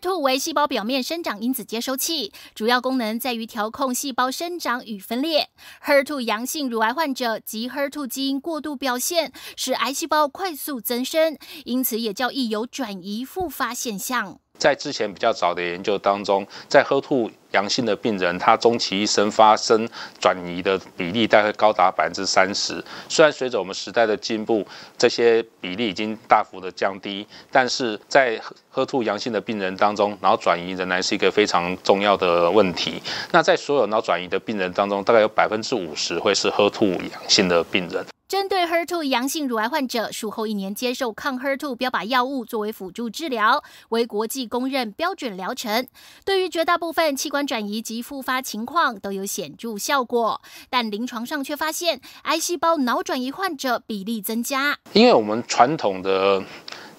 HER2 为细胞表面生长因子接收器，主要功能在于调控细胞生长与分裂。HER2 阳性乳癌患者及 HER2 基因过度表现，使癌细胞快速增生，因此也较易有转移复发现象。在之前比较早的研究当中，在 HER2 阳性的病人，他终其一生发生转移的比例大概高达百分之三十。虽然随着我们时代的进步，这些比例已经大幅的降低，但是在 HER2 阳性的病人当中，脑转移仍然是一个非常重要的问题。那在所有脑转移的病人当中，大概有百分之五十会是 HER2 阳性的病人。针对 HER2 阳性乳癌患者，术后一年接受抗 HER2 标靶药物作为辅助治疗，为国际公认标准疗程。对于绝大部分器官转移及复发情况都有显著效果，但临床上却发现癌细胞脑转移患者比例增加。因为我们传统的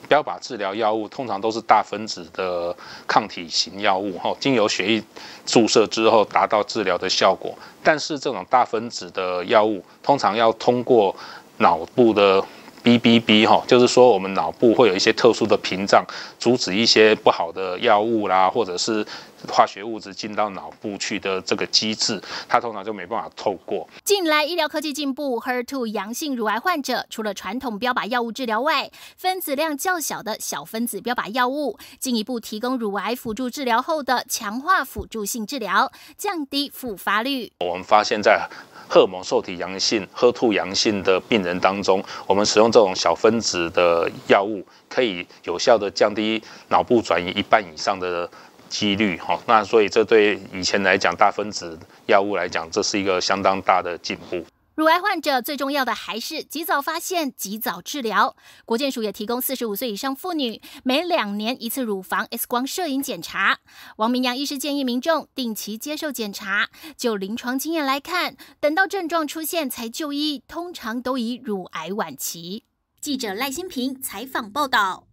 标靶治疗药物通常都是大分子的抗体型药物，哈，经由血液注射之后达到治疗的效果。但是这种大分子的药物通常要通过脑部的 BBB 哈，就是说我们脑部会有一些特殊的屏障，阻止一些不好的药物啦，或者是化学物质进到脑部去的这个机制，它通常就没办法透过。近来医疗科技进步，HER2 阳性乳癌患者除了传统标靶药物治疗外，分子量较小的小分子标靶药物进一步提供乳癌辅助治疗后的强化辅助性治疗，降低复发率。我们发现，在荷尔蒙受体阳性、HER2 阳性的病人当中，我们使用这种小分子的药物，可以有效的降低脑部转移一半以上的几率。哈，那所以这对以前来讲大分子药物来讲，这是一个相当大的进步。乳癌患者最重要的还是及早发现、及早治疗。国健署也提供四十五岁以上妇女每两年一次乳房 X 光摄影检查。王明阳医师建议民众定期接受检查。就临床经验来看，等到症状出现才就医，通常都以乳癌晚期。记者赖新平采访报道。